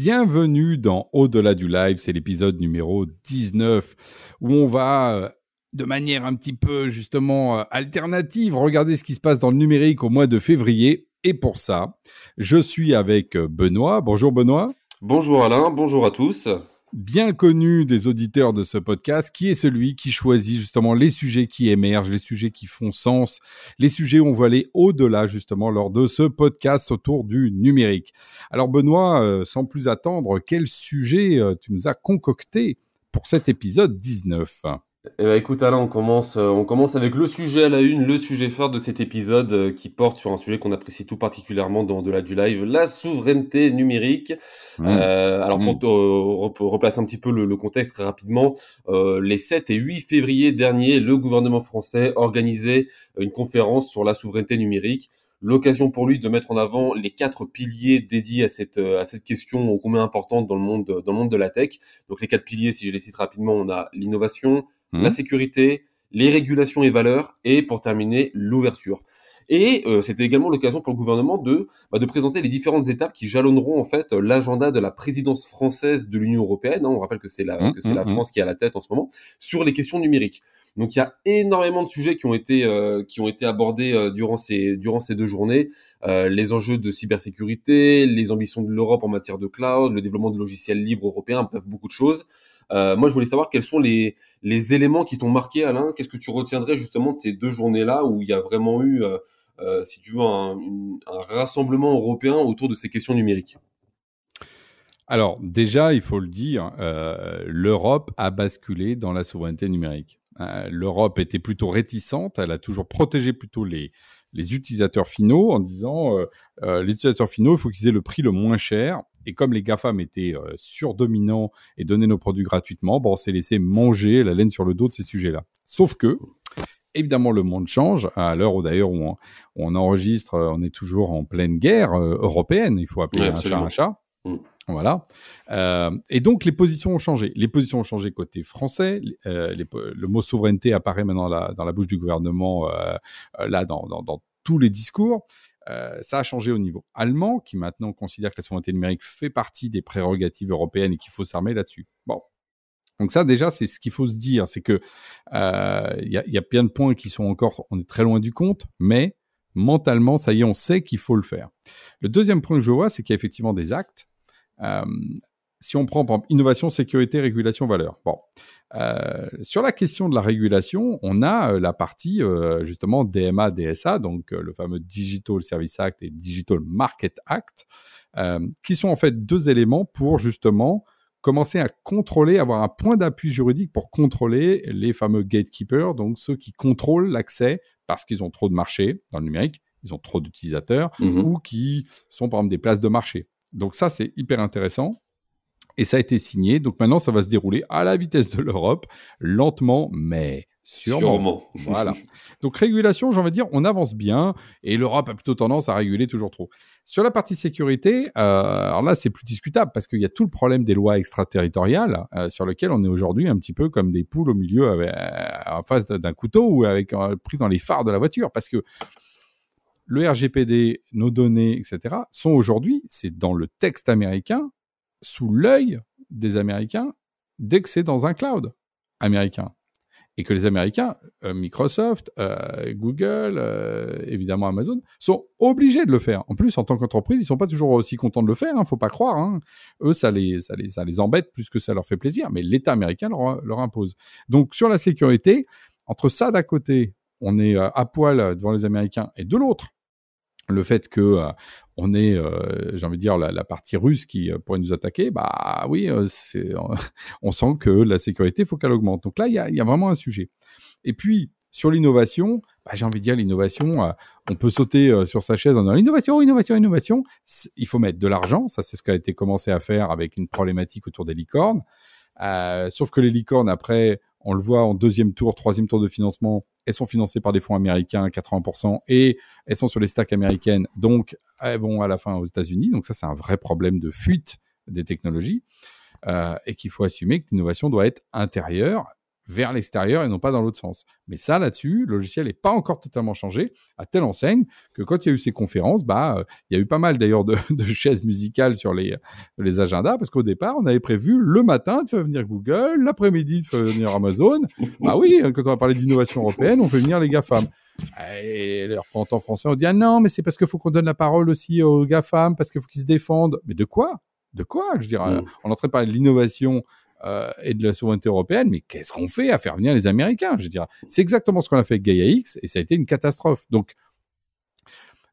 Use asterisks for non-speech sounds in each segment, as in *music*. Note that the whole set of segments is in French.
Bienvenue dans Au-delà du live, c'est l'épisode numéro 19 où on va euh, de manière un petit peu justement euh, alternative regarder ce qui se passe dans le numérique au mois de février. Et pour ça, je suis avec euh, Benoît. Bonjour Benoît. Bonjour Alain, bonjour à tous bien connu des auditeurs de ce podcast, qui est celui qui choisit justement les sujets qui émergent, les sujets qui font sens, les sujets où on va aller au-delà justement lors de ce podcast autour du numérique. Alors Benoît, euh, sans plus attendre, quel sujet euh, tu nous as concocté pour cet épisode 19 eh ben, écoute Alain, on commence, euh, on commence avec le sujet à la une, le sujet phare de cet épisode euh, qui porte sur un sujet qu'on apprécie tout particulièrement dans de la du live, la souveraineté numérique. Mmh. Euh, alors pour mmh. replacer un petit peu le, contexte très rapidement, les 7 et 8 février dernier, le gouvernement français organisait une conférence sur la souveraineté numérique l'occasion pour lui de mettre en avant les quatre piliers dédiés à cette à cette question ô combien importante dans le monde dans le monde de la tech. Donc les quatre piliers, si je les cite rapidement, on a l'innovation, la mmh. sécurité, les régulations et valeurs, et pour terminer, l'ouverture. Et euh, c'était également l'occasion pour le gouvernement de, bah, de présenter les différentes étapes qui jalonneront en fait l'agenda de la présidence française de l'Union européenne. Hein. on rappelle que c'est la, mmh, que c'est la mmh, France qui est à la tête en ce moment sur les questions numériques. Donc il y a énormément de sujets qui ont été euh, qui ont été abordés euh, durant ces durant ces deux journées. les enjeux de cybersécurité, les ambitions de l'Europe en matière de cloud, le développement de logiciels libres européens, bref beaucoup de choses. Euh, moi, je voulais savoir quels sont les, éléments qui t'ont marqué, Alain. Qu'est-ce que tu retiendrais justement de ces deux journées-là où il y a vraiment eu, euh, euh, si tu veux, un, rassemblement européen autour de ces questions numériques? Alors, déjà, il faut le dire, l'Europe a basculé dans la souveraineté numérique. L'Europe était plutôt réticente, elle a toujours protégé plutôt les utilisateurs finaux en disant les utilisateurs finaux, il faut qu'ils aient le prix le moins cher et comme les GAFAM étaient euh, surdominants et donnaient nos produits gratuitement, bon, on s'est laissé manger la laine sur le dos de ces sujets-là. Sauf que, évidemment, le monde change. À l'heure où d'ailleurs on, on, enregistre, euh, on est toujours en pleine guerre euh, européenne. Il faut appeler un chat un chat. Mm. Voilà. Euh, et donc les positions ont changé. Les positions ont changé côté français. Euh, les, le mot souveraineté apparaît maintenant la, dans la bouche du gouvernement, euh, là dans, dans, dans, tous les discours. Euh, ça a changé au niveau allemand, qui maintenant considère que la souveraineté numérique fait partie des prérogatives européennes et qu'il faut s'armer là-dessus. Bon. Donc ça, déjà, c'est ce qu'il faut se dire, c'est que euh, il y, a, y a plein de points qui sont encore, on est très loin du compte, mais mentalement, ça y est, on sait qu'il faut le faire. Le deuxième point que je vois, c'est qu'il y a effectivement des actes. Euh, si on prend par exemple innovation, sécurité, régulation, valeur. Bon, euh, sur la question de la régulation, on a euh, la partie euh, justement DMA, DSA, donc le fameux Digital Service Act et Digital Market Act, qui sont en fait deux éléments pour justement commencer à contrôler, avoir un point d'appui juridique pour contrôler les fameux gatekeepers, donc ceux qui contrôlent l'accès parce qu'ils ont trop de marché dans le numérique, ils ont trop d'utilisateurs, mmh ou qui sont par exemple des places de marché. Donc ça, c'est hyper intéressant et ça a été signé. Donc maintenant, ça va se dérouler à la vitesse de l'Europe, lentement, mais sûrement. voilà. *laughs* Donc régulation, j'ai envie de dire, on avance bien et l'Europe a plutôt tendance à réguler toujours trop. Sur la partie sécurité, euh, alors là, c'est plus discutable parce qu'il y a tout le problème des lois extraterritoriales euh, sur lequel on est aujourd'hui un petit peu comme des poules au milieu avec, euh, en face d'un couteau ou avec pris dans les phares de la voiture parce que le RGPD, nos données, etc., sont aujourd'hui, c'est dans le texte américain, sous l'œil des Américains dès que c'est dans un cloud américain. Et que les Américains, euh, Microsoft, euh, Google, euh, évidemment Amazon, sont obligés de le faire. En plus, en tant qu'entreprise, ils sont pas toujours aussi contents de le faire. Hein, faut pas croire. Hein. Eux, ça les, ça les, ça les embête plus que ça leur fait plaisir. Mais l'État américain leur impose. Donc, sur la sécurité, entre ça d'un côté, on est à poil devant les Américains, et de l'autre, le fait que euh, on est, euh, j'ai envie de dire, la, partie russe qui euh, pourrait nous attaquer, bah oui, c'est, *laughs* on sent que la sécurité, faut qu'elle augmente. Donc là, il y a, y a, vraiment un sujet. Et puis, sur l'innovation, bah, j'ai envie de dire l'innovation, euh, on peut sauter euh, sur sa chaise en disant innovation, innovation, innovation. Il faut mettre de l'argent, ça c'est ce qui a été commencé à faire avec une problématique autour des licornes. Euh, sauf que les licornes, après, on le voit en deuxième tour, troisième tour de financement, elles sont financées par des fonds américains à 80% et elles sont sur les stacks américaines, donc elles vont à la fin aux États-Unis. Donc ça, c'est un vrai problème de fuite des technologies euh, et qu'il faut assumer que l'innovation doit être intérieure vers l'extérieur et non pas dans l'autre sens. Mais ça, là-dessus, le logiciel n'est pas encore totalement changé, à telle enseigne que quand il y a eu ces conférences, bah, euh, il y a eu pas mal d'ailleurs de, *laughs* de, chaises musicales sur les, les agendas, parce qu'au départ, on avait prévu le matin de faire venir Google, l'après-midi de faire venir Amazon. bah oui, quand on va parler d'innovation européenne, on fait venir les GAFAM. Et les représentants français ont dit ah non, mais c'est parce qu'il faut qu'on donne la parole aussi aux GAFAM, parce qu'il faut qu'ils se défendent. Mais de quoi? De quoi? Je veux dire, mm. on est en train de parler de l'innovation euh, et de la souveraineté européenne, mais qu'est-ce qu'on fait à faire venir les Américains? Je veux dire, c'est exactement ce qu'on a fait avec Gaia X et ça a été une catastrophe. Donc,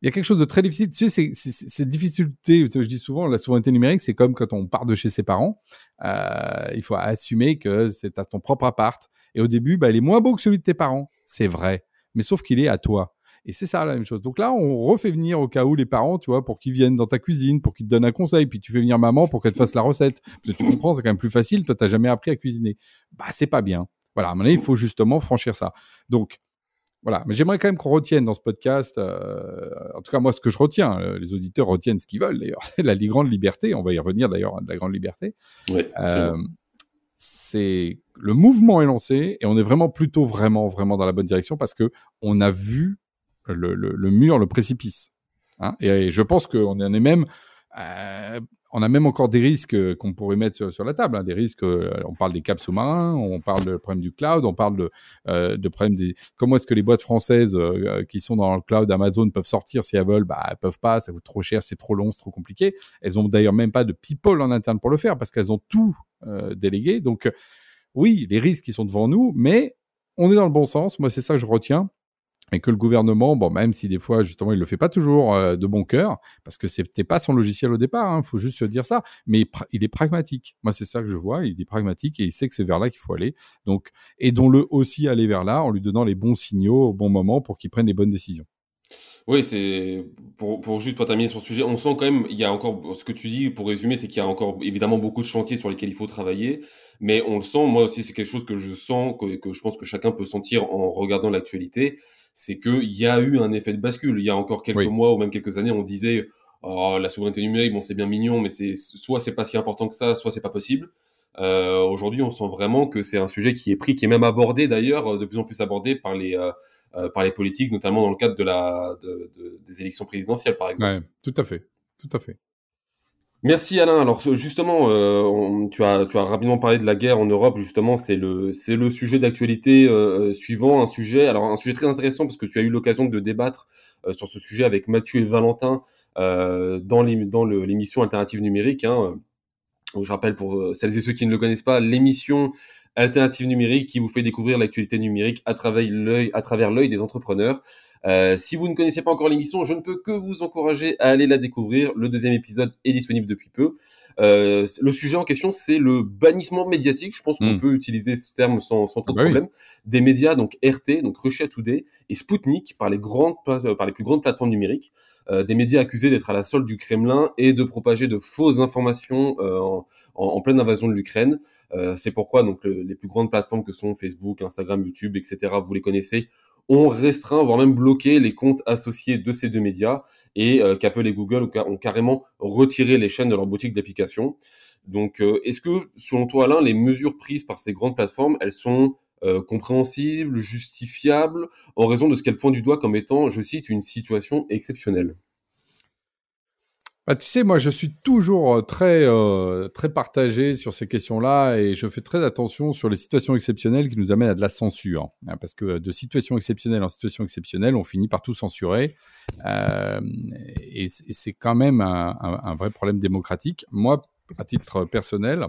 il y a quelque chose de très difficile. Tu sais, c'est difficulté. je dis souvent, la souveraineté numérique, c'est comme quand on part de chez ses parents. Euh, il faut assumer que c'est à ton propre appart. Et au début, bah, il est moins beau que celui de tes parents. C'est vrai. Mais sauf qu'il est à toi. Et c'est ça la même chose. Donc là, on refait venir au cas où les parents, tu vois, pour qu'ils viennent dans ta cuisine, pour qu'ils te donnent un conseil, puis tu fais venir maman pour qu'elle te fasse la recette. Parce que tu comprends, c'est quand même plus facile. Toi, t'as jamais appris à cuisiner. Bah, c'est pas bien. Voilà. À un moment donné, il faut justement franchir ça. Donc, voilà. Mais j'aimerais quand même qu'on retienne dans ce podcast, euh, en tout cas moi, ce que je retiens. Euh, les auditeurs retiennent ce qu'ils veulent. D'ailleurs, c'est *laughs* la grande liberté. On va y revenir d'ailleurs de la grande liberté. euh, c'est le mouvement est lancé et on est vraiment plutôt vraiment vraiment dans la bonne direction parce que on a vu le, le, mur, le précipice. Hein et, je pense qu'on en est même, euh, on a même encore des risques qu'on pourrait mettre sur, la table. Hein, des risques, euh, on parle des câbles sous-marins, on parle du problème du cloud, on parle de, euh, de problème des. Comment est-ce que les boîtes françaises euh, qui sont dans le cloud Amazon peuvent sortir si elles veulent? Bah, elles peuvent pas, ça coûte trop cher, c'est trop long, c'est trop compliqué. Elles ont d'ailleurs même pas de people en interne pour le faire parce qu'elles ont tout délégué. Donc, oui, les risques qui sont devant nous, mais on est dans le bon sens. Moi, c'est ça que je retiens et que le gouvernement, bon, même si des fois justement il le fait pas toujours euh, de bon cœur, parce que c'était pas son logiciel au départ, il hein, faut juste se dire ça, mais il est pragmatique. Moi, c'est ça que je vois, il est pragmatique et il sait que c'est vers là qu'il faut aller. Donc, aidons-le aussi à aller vers là en lui donnant les bons signaux au bon moment pour qu'il prenne les bonnes décisions. Oui, c'est pour, juste pour terminer sur ce sujet, on sent quand même, il y a encore ce que tu dis pour résumer, c'est qu'il y a encore évidemment beaucoup de chantiers sur lesquels il faut travailler, mais on le sent. Moi aussi, c'est quelque chose que je sens, que je pense que chacun peut sentir en regardant l'actualité c'est qu'il y a eu un effet de bascule. Il y a encore quelques mois ou même quelques années, on disait oh, la souveraineté numérique, bon, c'est bien mignon, mais c'est soit c'est pas si important que ça, soit c'est pas possible. Euh, Aujourd'hui, on sent vraiment que c'est un sujet qui est pris, qui est même abordé d'ailleurs, de plus en plus abordé par les euh, euh par les politiques, notamment dans le cadre de la de, de, des élections présidentielles, par exemple. Ouais, tout à fait, tout à fait. Merci Alain. Alors justement, euh, tu, as, rapidement parlé de la guerre en Europe. Justement, c'est le, sujet d'actualité euh, suivant. Un sujet, alors un sujet très intéressant parce que tu as eu l'occasion de débattre euh, sur ce sujet avec Mathieu et Valentin euh, dans, dans l'émission Alternative numérique. Hein. Je rappelle pour celles et ceux qui ne le connaissent pas, l'émission Alternative numérique qui vous fait découvrir l'actualité numérique à travers à travers l'œil des entrepreneurs. Euh, si vous ne connaissez pas encore l'émission, je ne peux que vous encourager à aller la découvrir. Le deuxième épisode est disponible depuis peu. Euh, le sujet en question, c'est le bannissement médiatique. Je pense qu'on hmm. peut utiliser ce terme sans, sans trop de bah problème. Des médias, donc RT, donc Russia Today, et Sputnik par les grandes, par les plus grandes plateformes numériques. Euh, des médias accusés d'être à la solde du Kremlin et de propager de fausses informations euh, en, en, pleine invasion de l'Ukraine. Euh, c'est pourquoi donc les plus grandes plateformes que sont Facebook, Instagram, YouTube, etc. Vous les connaissez, ont restreint, voire même bloqué les comptes associés de ces deux médias et euh, qu'Apple et Google ont carrément retiré les chaînes de leur boutique d'applications. Donc, euh, est-ce que, selon toi, Alain, les mesures prises par ces grandes plateformes, elles sont euh, compréhensibles, justifiables, en raison de ce qu'elles pointent du doigt comme étant, je cite, une situation exceptionnelle? Bah, tu sais, moi, je suis toujours euh, très, euh, très partagé sur ces questions-là et je fais très attention sur les situations exceptionnelles qui nous amènent à de la censure. Hein, parce que de situation exceptionnelle en situation exceptionnelle, on finit par tout censurer. Euh, et, c'est quand même un, vrai problème démocratique. Moi, à titre personnel,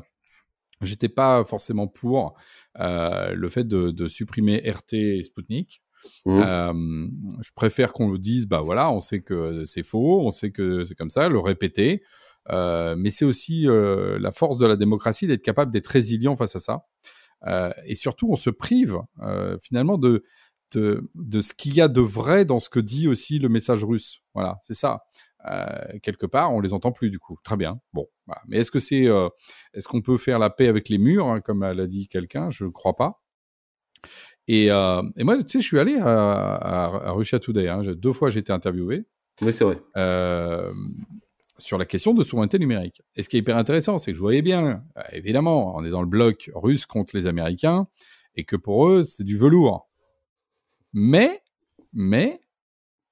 j'étais pas forcément pour euh, le fait de, de supprimer RT et Sputnik. Mmh. Euh, je préfère qu'on le dise, bah voilà, on sait que c'est faux, on sait que c'est comme ça, le répéter. Euh, mais c'est aussi euh, la force de la démocratie d'être capable d'être résilient face à ça. Et surtout, on se prive finalement de de, ce qu'il y a de vrai dans ce que dit aussi le message russe. Voilà, c'est ça. Quelque part, on les entend plus du coup. Très bien. Bon, mais est-ce que c'est, est-ce qu'on peut faire la paix avec les murs, hein, comme l'a dit quelqu'un? Je ne crois pas. Et, euh, et, moi, tu sais, je suis allé à, à, à Russia Today. Hein. Deux fois, j'ai été interviewé. Oui, c'est vrai. Euh, sur la question de souveraineté numérique. Et ce qui est hyper intéressant, c'est que je voyais bien, évidemment, on est dans le bloc russe contre les Américains, et que pour eux, c'est du velours. Mais, mais,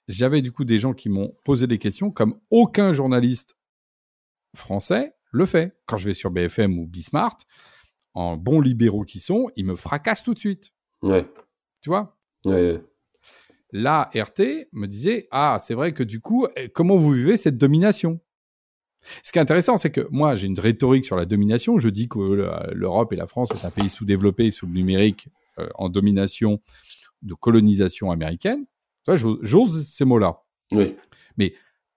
j'avais du coup des gens qui m'ont posé des questions comme aucun journaliste français le fait. Quand je vais sur BFM ou Bismart, en bons libéraux qui sont, ils me fracassent tout de suite. Ouais. Tu vois? Ouais. Là, RT me disait Ah, c'est vrai que du coup, eh, comment vous vivez cette domination? Ce qui est intéressant, c'est que moi, j'ai une rhétorique sur la domination. Je dis que l'Europe et la France est un pays sous-développé sous le numérique euh, en domination de colonisation américaine. J'ose ces mots-là. Oui. Mais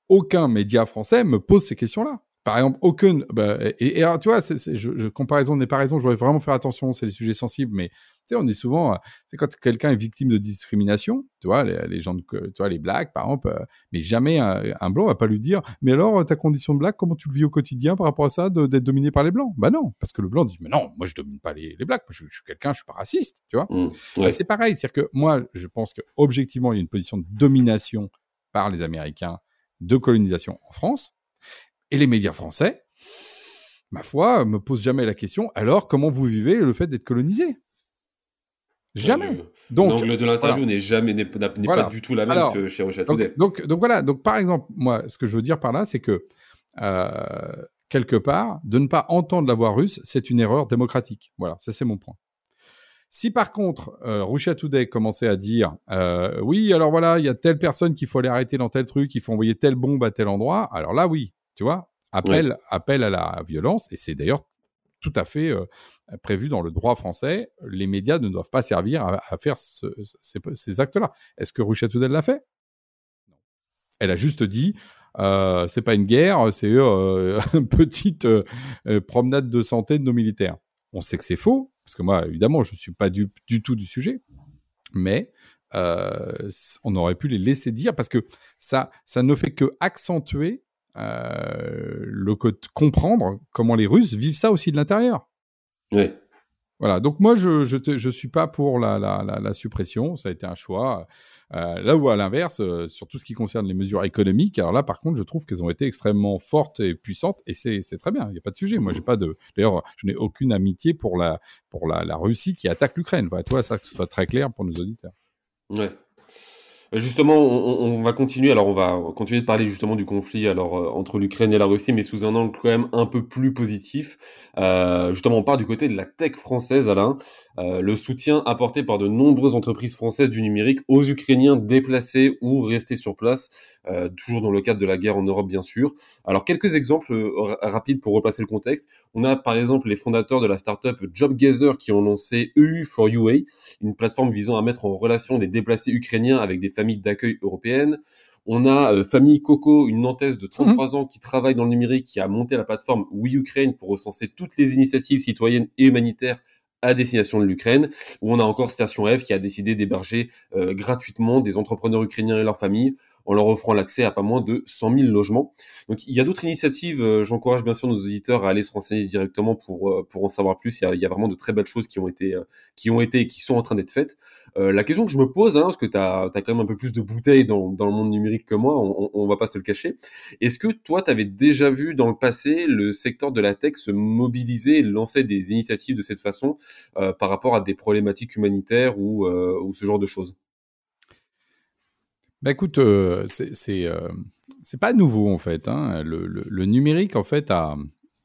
aucun média français me pose ces questions-là. Par exemple, aucune. Bah, et, alors, tu vois, c'est, je, je, comparaison n'est pas raison. Je voudrais vraiment faire attention. C'est des sujets sensibles, mais tu sais, on dit souvent, euh, c'est quand quelqu'un est victime de discrimination, tu vois, les, les gens, de, tu vois, les blacks, par exemple, euh, mais jamais un, un, blanc va pas lui dire, mais alors ta condition de black, comment tu le vis au quotidien par rapport à ça, d'être dominé par les blancs? Bah non, parce que le blanc dit, mais non, moi je domine pas les, les blacks, je, je, suis quelqu'un, je suis pas raciste, tu vois. Mmh, ouais. bah, c'est pareil, c'est-à-dire que moi, je pense que objectivement, il y a une position de domination par les Américains de colonisation en France. Et les médias français, ma foi, me posent jamais la question, alors comment vous vivez le fait d'être colonisé? Jamais. Donc l'angle de l'interview voilà. n'est jamais n'est voilà. pas du tout la même alors, que chez Rocha donc, donc, donc, voilà. Donc par exemple, moi, ce que je veux dire par là, c'est que euh, quelque part, de ne pas entendre la voix russe, c'est une erreur démocratique. Voilà, ça c'est mon point. Si par contre, euh, Russia Today commençait à dire euh, oui, alors voilà, il y a telle personne qu'il faut aller arrêter dans tel truc, il faut envoyer telle bombe à tel endroit, alors là oui, tu vois, appel, ouais. appel à la violence, et c'est d'ailleurs tout à fait euh, prévu dans le droit français. Les médias ne doivent pas servir à, à faire ce, ces, ces actes-là. Est-ce que Today l'a fait? Non. Elle a juste dit. Euh, c'est pas une guerre, c'est euh, *laughs* une petite euh, promenade de santé de nos militaires. On sait que c'est faux, parce que moi, évidemment, je suis pas du, du tout du sujet, mais on aurait pu les laisser dire parce que ça, ça ne fait que accentuer le comprendre comment les Russes vivent ça aussi de l'intérieur. Oui. Voilà. Donc moi, je je, te, je suis pas pour la, la, la, la, suppression. Ça a été un choix. Euh, là où à l'inverse, euh, sur tout ce qui concerne les mesures économiques, alors là, par contre, je trouve qu'elles ont été extrêmement fortes et puissantes, et c'est très bien. Il n'y a pas de sujet. Moi, j'ai pas de. D'ailleurs, je n'ai aucune amitié pour la pour la, la Russie qui attaque l'Ukraine. Voilà, toi, ça que ce soit très clair pour nos auditeurs. Ouais. Justement, on, va continuer. Alors, on va continuer de parler justement du conflit alors euh, entre l'Ukraine et la Russie, mais sous un angle quand même un peu plus positif. Euh, justement, on part du côté de la tech française, Alain. Euh, le soutien apporté par de nombreuses entreprises françaises du numérique aux Ukrainiens déplacés ou restés sur place, toujours dans le cadre de la guerre en Europe, bien sûr. Alors, quelques exemples rapides pour replacer le contexte. On a par exemple les fondateurs de la startup JobGather qui ont lancé EU for UA, une plateforme visant à mettre en relation des déplacés ukrainiens avec des famille d'accueil européenne. On a euh, Famille Coco, une Nantaise de 33 mmh. ans qui travaille dans le numérique, qui a monté la plateforme We Ukraine pour recenser toutes les initiatives citoyennes et humanitaires à destination de l'Ukraine, où on a encore Station F qui a décidé d'héberger euh, gratuitement des entrepreneurs ukrainiens et leurs familles en leur offrant l'accès à pas moins de 100 000 logements. Donc il y a d'autres initiatives, euh, j'encourage bien sûr nos auditeurs à aller se renseigner directement pour, euh, pour en savoir plus, il y, a, il y, a, vraiment de très belles choses qui ont été, euh, qui ont été et qui sont en train d'être faites. La question que je me pose, hein, parce que tu as, quand même un peu plus de bouteilles dans, dans le monde numérique que moi, on, on va pas se le cacher, est-ce que toi tu avais déjà vu dans le passé le secteur de la tech se mobiliser et lancer des initiatives de cette façon par rapport à des problématiques humanitaires ou, ou ce genre de choses? Bah écoute, euh, c'est euh, c'est pas nouveau en fait. Hein. Le, le, le, numérique en fait a,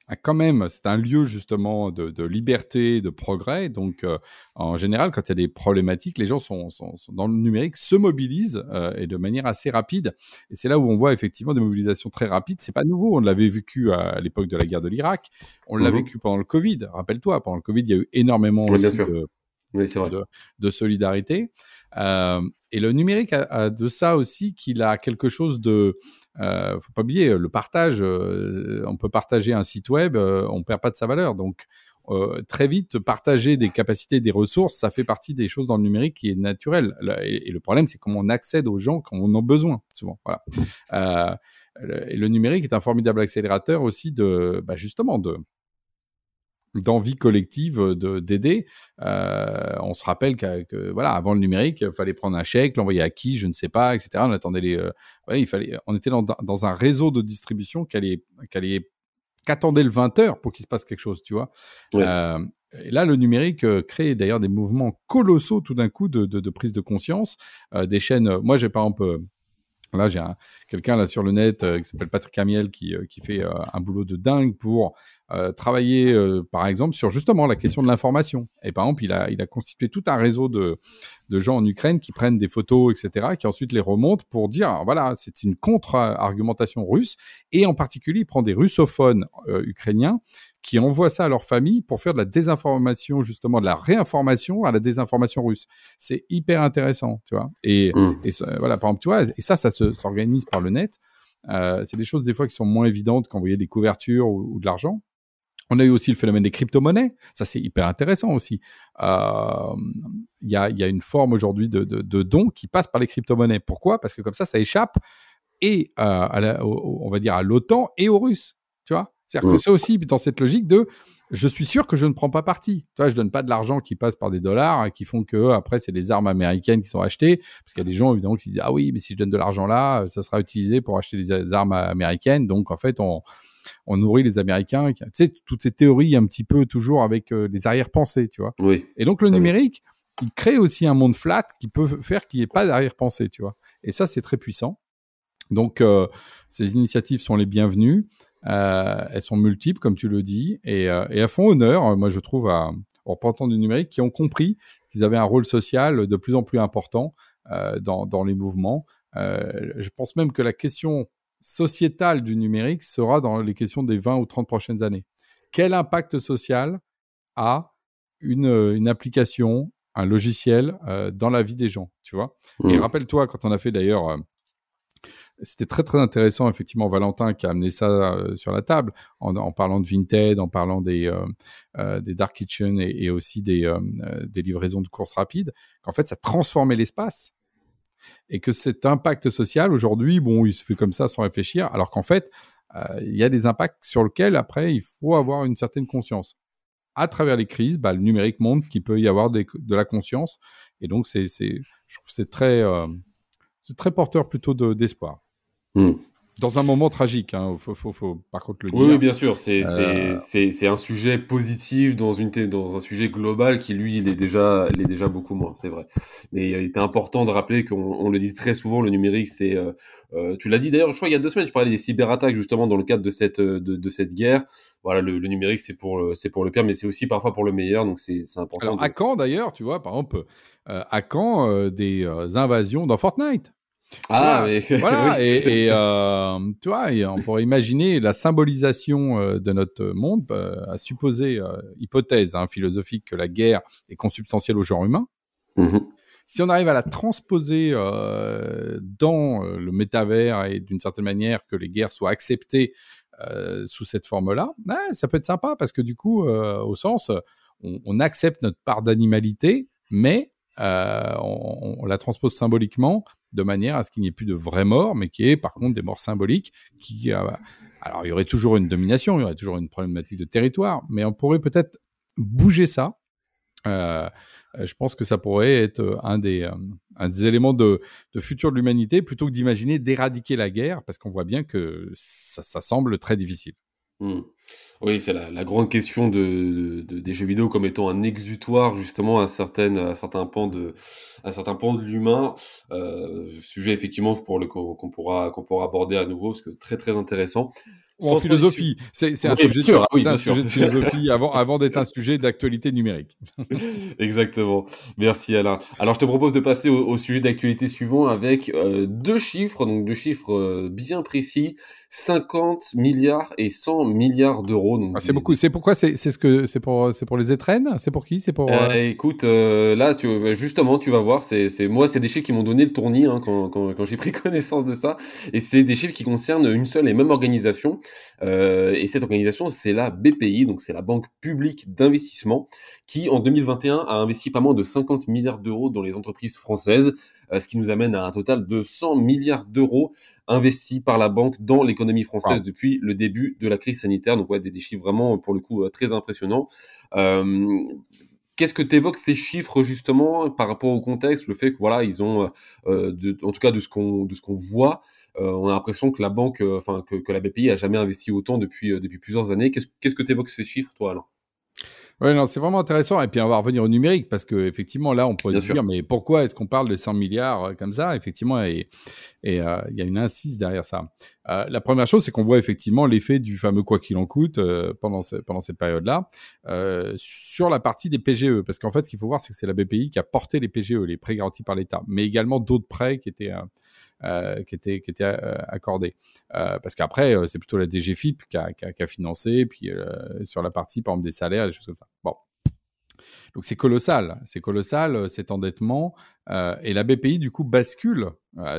a quand même, c'est un lieu justement de, de, liberté, de progrès. Donc euh, en général, quand il y a des problématiques, les gens sont, sont, sont dans le numérique se mobilisent euh, et de manière assez rapide. Et c'est là où on voit effectivement des mobilisations très rapides. C'est pas nouveau. On l'avait vécu à, l'époque de la guerre de l'Irak. On l'a mmh. vécu pendant le Covid. Rappelle-toi, pendant le Covid, il y a eu énormément oui, aussi de oui, de, de, solidarité. Euh, et le numérique a, de ça aussi qu'il a quelque chose de, euh, faut pas oublier le partage. Euh, on peut partager un site web, euh, on perd pas de sa valeur. Donc très vite, partager des capacités, des ressources, ça fait partie des choses dans le numérique qui est naturel. Et, le problème, c'est comment on accède aux gens quand on en a besoin, souvent. Voilà. et le numérique est un formidable accélérateur aussi de, bah, justement, de d'envie collective de d'aider. Euh, on se rappelle que, voilà, avant le numérique, il fallait prendre un chèque, l'envoyer à qui, je ne sais pas, etc. On attendait les, euh, il fallait, on était dans, dans, un réseau de distribution qui allait, qui allait, qu'attendait le 20 heures pour qu'il se passe quelque chose, tu vois. Euh, et là, le numérique euh, crée d'ailleurs des mouvements colossaux tout d'un coup de, de, de, prise de conscience, euh, des chaînes. Moi, j'ai par exemple Là, j'ai quelqu'un là sur le net qui s'appelle Patrick Amiel qui, qui fait un boulot de dingue pour euh, travailler, euh, par exemple, sur justement la question de l'information. Et par exemple, il a, il a constitué tout un réseau de, de gens en Ukraine qui prennent des photos, etc., qui ensuite les remontent pour dire, voilà, c'est une contre-argumentation russe. Et en particulier, il prend des russophones euh, ukrainiens qui envoient ça à leur famille pour faire de la désinformation, justement, de la réinformation à la désinformation russe. C'est hyper intéressant, tu vois. Et, mmh. et voilà, par exemple, tu vois, et ça, ça s'organise par le net. Euh, c'est des choses des fois qui sont moins évidentes qu'envoyer des couvertures ou de l'argent. On a eu aussi le phénomène des crypto-monnaies. Ça, c'est hyper intéressant aussi. Il euh, y, a, y, a, une forme aujourd'hui de, de, de, don qui passe par les crypto-monnaies. Pourquoi? Parce que comme ça, ça échappe et euh, à on va dire à l'OTAN et aux Russes. Tu vois? C'est-à-dire que c'est aussi dans cette logique de je suis sûr que je ne prends pas parti. Tu vois, je donne pas de l'argent qui passe par des dollars hein, qui font que après c'est des armes américaines qui sont achetées parce qu'il y a des gens évidemment qui disent ah oui mais si je donne de l'argent là ça sera utilisé pour acheter des armes américaines donc en fait on on nourrit les Américains. Tu sais, toutes ces théories un petit peu toujours avec euh, les arrière-pensées, tu vois. Oui. Et donc le numérique, il crée aussi un monde flat qui peut faire qu'il n'y ait pas d'arrière-pensée, tu vois. Et ça, c'est très puissant. Donc euh, ces initiatives sont les bienvenues. Euh, elles sont multiples, comme tu le dis, et, elles font honneur, moi je trouve, à, aux représentants du numérique qui ont compris qu'ils avaient un rôle social de plus en plus important dans, dans les mouvements. je pense même que la question sociétal du numérique sera dans les questions des 20 ou 30 prochaines années. Quel impact social a une, euh, une application, un logiciel euh, dans la vie des gens, tu vois? Et mmh. rappelle-toi, quand on a fait d'ailleurs... Euh, c'était très très intéressant effectivement Valentin qui a amené ça sur la table en, parlant de Vinted, en parlant des des dark kitchen et, aussi des des livraisons de courses rapides. Qu'en fait ça transformait l'espace et que cet impact social, aujourd'hui, bon, il se fait comme ça sans réfléchir, alors qu'en fait, euh, il y a des impacts sur lesquels, après, il faut avoir une certaine conscience. À travers les crises, bah, le numérique montre qu'il peut y avoir de la conscience, et donc, c'est, je trouve c'est très, euh, c'est très porteur plutôt d'espoir. Mmh dans un moment tragique, hein, faut, faut, faut, par contre le dire. Oui, bien sûr, c'est euh... un sujet positif dans, une dans un sujet global qui, lui, il est déjà, il est déjà beaucoup moins, c'est vrai. Mais il était important de rappeler qu'on le dit très souvent, le numérique, c'est... Euh, euh, tu l'as dit d'ailleurs, je crois il y a deux semaines, je parlais des cyberattaques justement dans le cadre de cette, de, de cette guerre. Voilà, le, le numérique, c'est pour, le pire, mais c'est aussi parfois pour le meilleur, donc c'est important. Alors, à quand d'ailleurs, tu vois, par exemple, euh, à quand euh, des invasions dans Fortnite? Ah, mais... *laughs* voilà. et, euh, tu vois, on pourrait imaginer la symbolisation euh, de notre monde, euh, à supposer, hypothèse hein, philosophique, que la guerre est consubstantielle au genre humain. Mmh si on arrive à la transposer dans le métavers et d'une certaine manière que les guerres soient acceptées sous cette forme-là, ça peut être sympa parce que du coup, au sens, on, on accepte notre part d'animalité, mais euh, on, la transpose symboliquement de manière à ce qu'il n'y ait plus de vraies morts, mais qu'il y ait par contre des morts symboliques qui... Euh, alors il y aurait toujours une domination, il y aurait toujours une problématique de territoire, mais on pourrait peut-être bouger ça. Euh, je pense que ça pourrait être un des, éléments de, futur de l'humanité plutôt que d'imaginer d'éradiquer la guerre, parce qu'on voit bien que ça, semble très difficile. Mmh. Oui, c'est la, grande question de, de, des jeux vidéo comme étant un exutoire justement à certaines à certains pans de à certains pans de l'humain. Euh, sujet effectivement pour le qu'on pourra qu'on pourra aborder à nouveau parce que très très intéressant en philosophie. C'est un, sujet, sûr, oui, un sujet de philosophie avant, *laughs* avant d'être un sujet d'actualité numérique. *laughs* Exactement. Merci Alain. Alors je te propose de passer au, sujet d'actualité suivant avec euh, deux chiffres, donc deux chiffres euh, bien précis. 50 milliards et 100 milliards d'euros. Ah, c'est beaucoup. C'est pourquoi c'est ce que c'est pour c'est pour les étrennes? C'est pour qui? C'est pour. Euh, écoute, là, tu justement, tu vas voir. C'est moi, c'est des chiffres qui m'ont donné le tournis hein, quand, quand, quand j'ai pris *laughs* connaissance de ça. Et c'est des chiffres qui concernent une seule et même organisation. Et cette organisation, c'est la BPI, donc c'est la Banque publique d'investissement, qui en 2021 a investi pas moins de 50 milliards d'euros dans les entreprises françaises, ce qui nous amène à un total de 100 milliards d'euros investis par la banque dans l'économie française depuis le début de la crise sanitaire. Donc ouais, des, des chiffres vraiment pour le coup très impressionnants. Qu'est-ce que tu évoques ces chiffres justement par rapport au contexte, le fait que voilà ils ont, euh, en tout cas de ce qu'on de ce qu'on voit, euh, on a l'impression que la banque, euh, enfin que, que, la BPI a jamais investi autant depuis depuis plusieurs années. Qu'est-ce que tu évoques ces chiffres toi alors oui, non, c'est vraiment intéressant. Et puis, on va revenir au numérique parce que effectivement, là, on pourrait se dire, mais pourquoi est-ce qu'on parle de 100 milliards euh, comme ça? Effectivement, et euh, il y a une incise derrière ça. Euh, la première chose, c'est qu'on voit effectivement l'effet du fameux quoi qu'il en coûte euh, pendant ce, pendant cette période-là euh, sur la partie des PGE, parce qu'en fait, ce qu'il faut voir, c'est que c'est la BPI qui a porté les PGE, les prêts garantis par l'État, mais également d'autres prêts qui étaient euh, qui était qui était euh, accordé. Euh, parce qu'après, c'est plutôt la DGFIP qui a, qui a, qui a financé, puis sur la partie par exemple des salaires, des choses comme ça. Bon. Donc c'est colossal, c'est colossal cet endettement. Euh, et la BPI du coup bascule euh,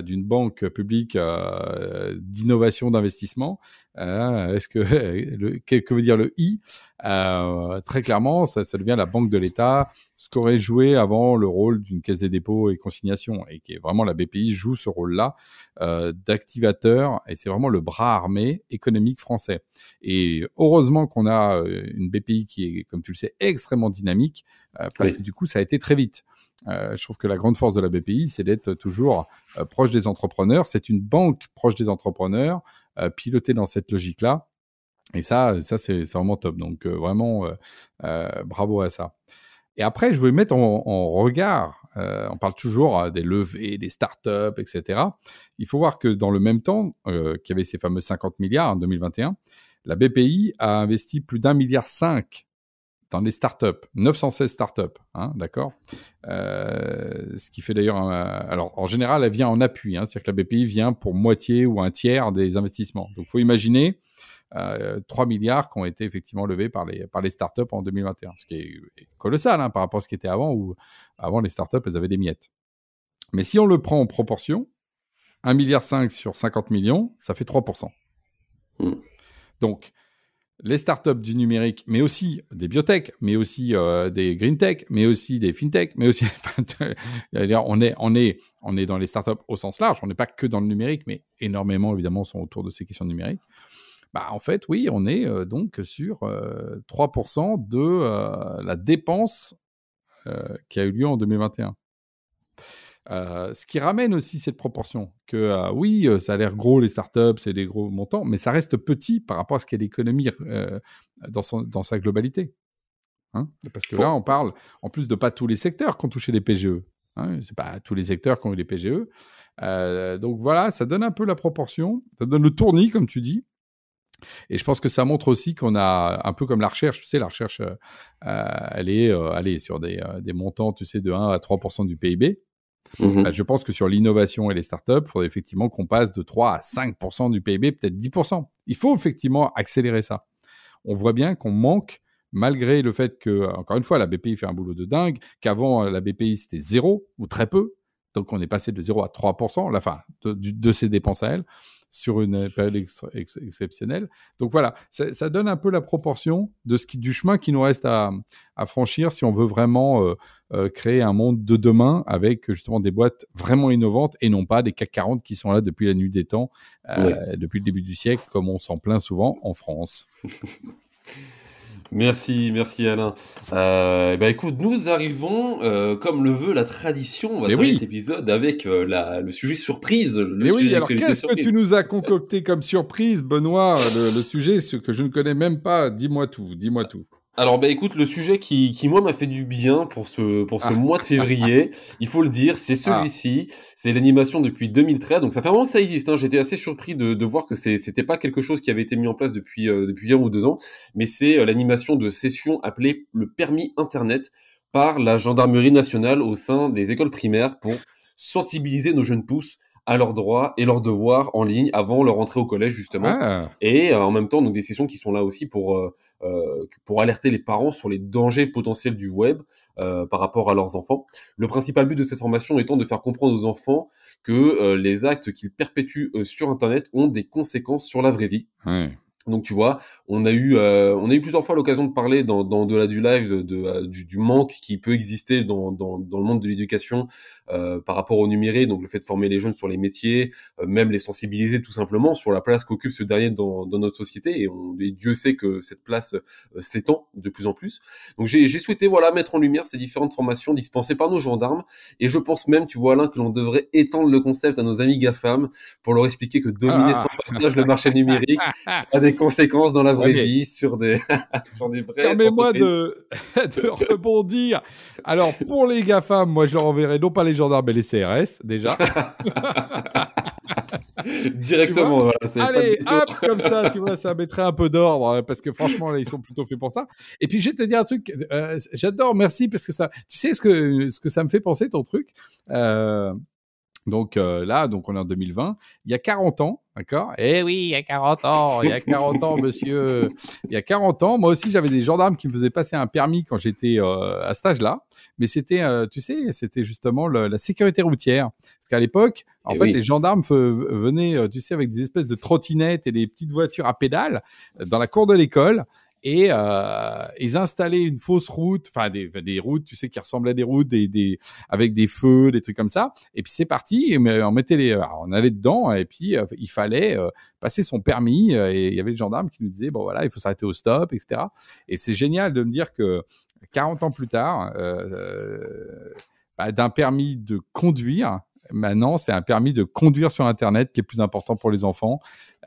d'une banque publique euh, d'innovation d'investissement. Est-ce *laughs* que que veut dire le I? Très clairement, ça, ça, devient la banque de l'État, ce qu'aurait joué avant le rôle d'une caisse des dépôts et consignation, et qui est vraiment la BPI joue ce rôle-là d'activateur, et c'est vraiment le bras armé économique français. Et heureusement qu'on a une BPI qui est, comme tu le sais, extrêmement dynamique, parce que du coup, ça a été très vite. Euh, je trouve que la grande force de la BPI, c'est d'être toujours euh, proche des entrepreneurs. C'est une banque proche des entrepreneurs, euh, pilotée dans cette logique-là. Et ça, ça c'est vraiment top. Donc vraiment, bravo à ça. Et après, je voulais mettre en, en regard, on parle toujours des levées, des startups, etc. Il faut voir que dans le même temps, qu'il y avait ces fameux 50 milliards en 2021, la BPI a investi plus d'un milliard cinq dans les startups, 916 startups, hein, d'accord euh, Ce qui fait d'ailleurs, alors en général, elle vient en appui, hein, c'est-à-dire que la BPI vient pour moitié ou un tiers des investissements. Donc, il faut imaginer euh, 3 milliards qui ont été effectivement levés par les, par les startups en 2021, ce qui est colossal hein, par rapport à ce qui était avant, où avant les startups, elles avaient des miettes. Mais si on le prend en proportion, 1,5 milliard sur 50 millions, ça fait 3%. Mmh. Donc, les startups du numérique, mais aussi des biotech, mais aussi euh, des green tech, mais aussi des fintech, mais aussi, *laughs* on est, on est, on est dans les startups au sens large. On n'est pas que dans le numérique, mais énormément évidemment sont autour de ces questions numériques. Bah, en fait, oui, on est euh, donc sur 3% euh, de la dépense qui a eu lieu en 2021. Euh, ce qui ramène aussi cette proportion que euh, oui, euh, ça a l'air gros les startups, c'est des gros montants, mais ça reste petit par rapport à ce qu'est l'économie dans, dans sa globalité. Hein Parce que là, on parle en plus de pas tous les secteurs qui ont touché les PGE. Hein c'est pas tous les secteurs qui ont eu les PGE. donc voilà, ça donne un peu la proportion, ça donne le tournis, comme tu dis. Et je pense que ça montre aussi qu'on a un peu comme la recherche, tu sais, la recherche, elle est, allez, sur des, des montants, tu sais, de 1 à 3% du PIB. Mmh bah, je pense que sur l'innovation et les startups, il faudrait effectivement qu'on passe de 3 à 5% du PIB, peut-être 10%. Il faut effectivement accélérer ça. On voit bien qu'on manque, malgré le fait que, encore une fois, la BPI fait un boulot de dingue, qu'avant la BPI c'était zéro ou très peu, donc on est passé de 0 à 3%, la fin de, de ses dépenses à elle sur une période exceptionnelle. Donc voilà, ça, donne un peu la proportion de ce qui, du chemin qui nous reste à, franchir si on veut vraiment euh, euh, créer un monde de demain avec justement des boîtes vraiment innovantes et non pas des CAC 40 qui sont là depuis la nuit des temps, euh, depuis le début du siècle, comme on s'en plaint souvent en France. *laughs* Merci, merci Alain. Euh, bah écoute, nous arrivons, euh, comme le veut la tradition, on va terminer cet épisode avec euh, la, le sujet surprise. Le Mais oui, alors qu'est-ce que tu nous as concocté comme surprise, Benoît le, le sujet ce que je ne connais même pas, dis-moi tout, dis-moi tout. Alors bah écoute, le sujet qui, qui moi m'a fait du bien pour ce pour ce ah. mois de février, *laughs* il faut le dire, c'est ah. celui-ci. C'est l'animation depuis 2013, donc ça fait vraiment que ça existe. Hein. J'étais assez surpris de, de voir que c'était pas quelque chose qui avait été mis en place depuis euh, depuis un ou deux ans, mais c'est euh, l'animation de session appelée le permis Internet par la gendarmerie nationale au sein des écoles primaires pour sensibiliser nos jeunes pousses à leurs droits et leurs devoirs en ligne avant leur entrée au collège justement. Ah. Et euh, en même temps, donc des sessions qui sont là aussi pour euh, euh, pour alerter les parents sur les dangers potentiels du web par rapport à leurs enfants. Le principal but de cette formation étant de faire comprendre aux enfants que les actes qu'ils perpétuent sur Internet ont des conséquences sur la vraie vie. Donc tu vois, on a eu, euh, on a eu plusieurs fois l'occasion de parler dans, dans delà du live de, euh, du, manque qui peut exister dans, dans, dans le monde de l'éducation euh, par rapport au numérique, donc le fait de former les jeunes sur les métiers, même les sensibiliser tout simplement sur la place qu'occupe ce dernier dans, dans notre société. Et, on, Dieu sait que cette place s'étend de plus en plus. Donc j'ai souhaité voilà mettre en lumière ces différentes formations dispensées par nos gendarmes. Et je pense même, tu vois Alain, que l'on devrait étendre le concept à nos amis GAFAM pour leur expliquer que dominer ah. sans partage le marché numérique, *laughs* des conséquences dans la vraie vie sur des, *laughs* sur des vrais. Permets-moi de, *laughs* de rebondir. Alors, pour les GAFAM, moi, je leur enverrai non pas les gendarmes, mais les CRS, déjà. *laughs* Directement, voilà, Allez, hop, comme ça, tu vois, ça mettrait un peu d'ordre, euh, parce que franchement, là, ils sont plutôt faits pour ça. Et puis, je vais te dire un truc, euh, j'adore, merci, parce que ça, tu sais ce que, ce que ça me fait penser, ton truc. Euh, donc euh, là, donc on est en 2020. Il y a 40 ans, d'accord? Eh oui, il y a 40 ans, il y a 40 ans, monsieur. Il y a 40 ans, moi aussi, j'avais des gendarmes qui me faisaient passer un permis quand j'étais euh, à cet âge-là. Mais c'était, euh, tu sais, c'était justement la sécurité routière. Parce qu'à l'époque, en eh fait, les gendarmes venaient, tu sais, avec des espèces de trottinettes et des petites voitures à pédales dans la cour de l'école et euh, ils installaient une fausse route, enfin des, des routes, tu sais, qui ressemblaient à des routes, des, des avec des feux, des trucs comme ça. Et puis c'est parti, on mettait les, on allait dedans et puis euh, il fallait euh, passer son permis et il y avait le gendarme qui nous disait bon voilà, il faut s'arrêter au stop, etc. Et c'est génial de me dire que 40 ans plus tard, euh, bah, d'un permis de conduire, maintenant c'est un permis de conduire sur Internet qui est plus important pour les enfants.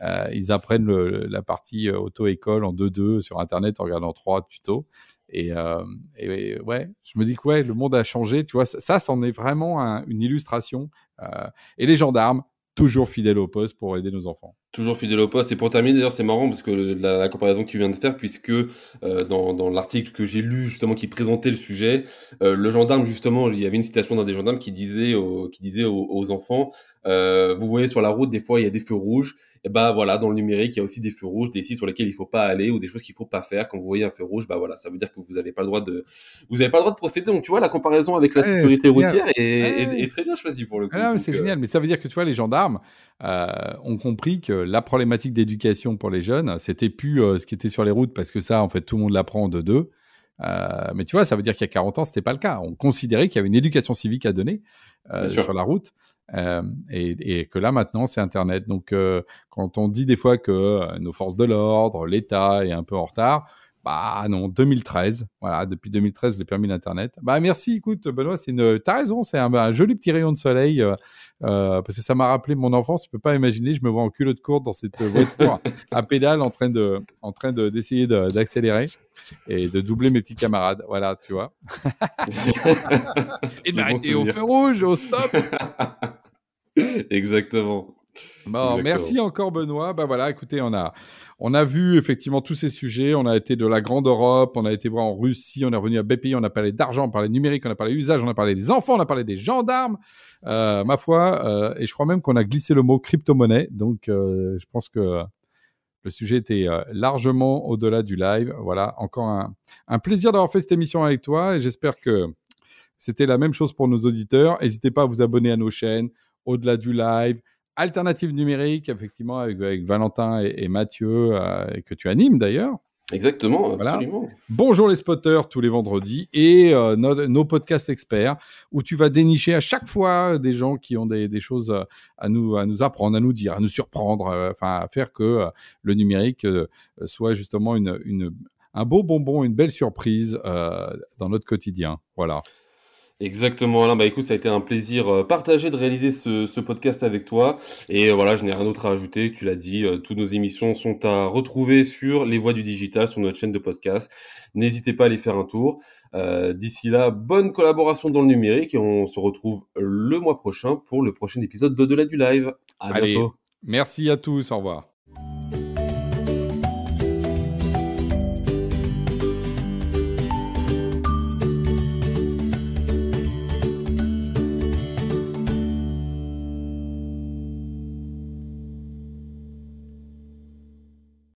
Euh, ils apprennent la partie euh, auto-école en 2-2 sur Internet en regardant trois tutos. Et, euh, et, ouais, je me dis que ouais, le monde a changé. Tu vois, ça, c'en est vraiment une illustration. Euh, et les gendarmes, toujours fidèles au poste pour aider nos enfants. Toujours fidèles au poste. Et pour terminer, d'ailleurs, c'est marrant parce que la, comparaison que tu viens de faire, puisque euh, dans, l'article que j'ai lu justement qui présentait le sujet, euh, le gendarme justement, il y avait une citation d'un des gendarmes qui disait, aux enfants, euh, vous voyez sur la route, des fois il y a des feux rouges et bah voilà, dans le numérique, il y a aussi des feux rouges, des sites sur lesquels il faut pas aller ou des choses qu'il faut pas faire. Quand vous voyez un feu rouge, bah voilà, ça veut dire que vous n'avez pas le droit de, vous avez pas le droit de procéder. Donc tu vois, la comparaison avec la sécurité routière est, très bien choisie pour le coup. Ah c'est euh, génial, mais ça veut dire que tu vois, les gendarmes euh, ont compris que la problématique d'éducation pour les jeunes, c'était plus euh, ce qui était sur les routes parce que ça, en fait, tout le monde l'apprend de deux. Euh, mais tu vois, ça veut dire qu'il y a 40 ans, c'était pas le cas. On considérait qu'il y avait une éducation civique à donner euh, sur la route. Euh, et, et, que là maintenant c'est Internet. Donc euh, quand on dit des fois que euh, nos forces de l'ordre, l'État est un peu en retard, bah non, 2013. Voilà, depuis 2013, le permis d'Internet. Bah merci, écoute, Benoît, c'est une... t'as raison, c'est un, joli petit rayon de soleil, euh, parce que ça m'a rappelé mon enfance. Tu peux pas imaginer, je me vois en culotte courte dans cette voiture à pédale, en train de, en train de d'essayer d'accélérer et de doubler mes petits camarades. Voilà, tu vois. et de *laughs* m'arrêter au feu rouge, au stop. *laughs* Exactement. Bon, merci encore Benoît. Bah voilà, écoutez, on a on a vu effectivement tous ces sujets. On a été de la grande Europe, on a été voir en Russie, on est revenu à BPI, on a parlé d'argent, on a parlé numérique, on a parlé usage, on a parlé des enfants, on a parlé des gendarmes. Euh, ma foi, euh, et je crois même qu'on a glissé le mot crypto-monnaie. Donc, euh, je pense que le sujet était largement au-delà du live. Voilà, encore un, un plaisir d'avoir fait cette émission avec toi et j'espère que c'était la même chose pour nos auditeurs. N'hésitez pas à vous abonner à nos chaînes, au-delà du live. Alternative numérique, effectivement, avec, Valentin et, Mathieu, euh, que tu animes d'ailleurs. Exactement, absolument. Bonjour les spotters tous les vendredis et euh, nos, podcasts experts où tu vas dénicher à chaque fois des gens qui ont des, choses à nous, à nous apprendre, à nous dire, à nous surprendre, euh, enfin à faire que le numérique soit justement une, une, un beau bonbon, une belle surprise dans notre quotidien. Voilà. Exactement, Alain. Bah écoute, ça a été un plaisir euh, partagé de réaliser ce, ce podcast avec toi. Et euh, voilà, je n'ai rien d'autre à ajouter. Tu l'as dit, euh, toutes nos émissions sont à retrouver sur les voies du digital, sur notre chaîne de podcast. N'hésitez pas à aller faire un tour. D'ici là, bonne collaboration dans le numérique et on se retrouve le mois prochain pour le prochain épisode d'Au-delà du live. À bientôt. Merci à tous. Au revoir.